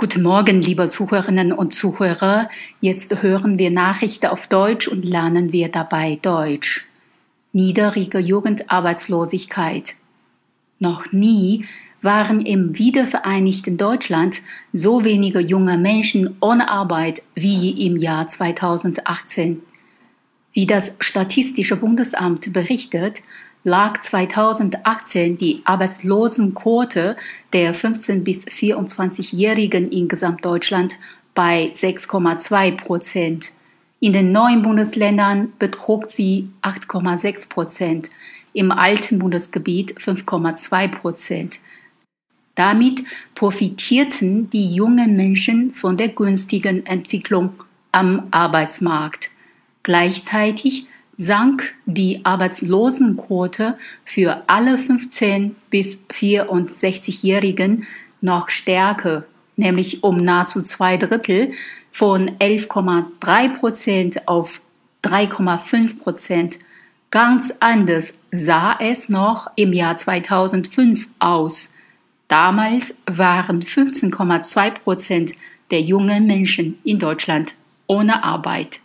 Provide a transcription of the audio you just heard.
Guten Morgen, liebe Zuhörerinnen und Zuhörer. Jetzt hören wir Nachrichten auf Deutsch und lernen wir dabei Deutsch. Niedrige Jugendarbeitslosigkeit. Noch nie waren im wiedervereinigten Deutschland so wenige junge Menschen ohne Arbeit wie im Jahr 2018. Wie das Statistische Bundesamt berichtet, lag 2018 die Arbeitslosenquote der 15 bis 24-Jährigen in Gesamtdeutschland bei 6,2 Prozent. In den neuen Bundesländern betrug sie 8,6 Prozent, im alten Bundesgebiet 5,2 Prozent. Damit profitierten die jungen Menschen von der günstigen Entwicklung am Arbeitsmarkt. Gleichzeitig sank die Arbeitslosenquote für alle 15 bis 64-Jährigen noch stärker, nämlich um nahezu zwei Drittel von 11,3 Prozent auf 3,5 Prozent. Ganz anders sah es noch im Jahr 2005 aus. Damals waren 15,2 Prozent der jungen Menschen in Deutschland ohne Arbeit.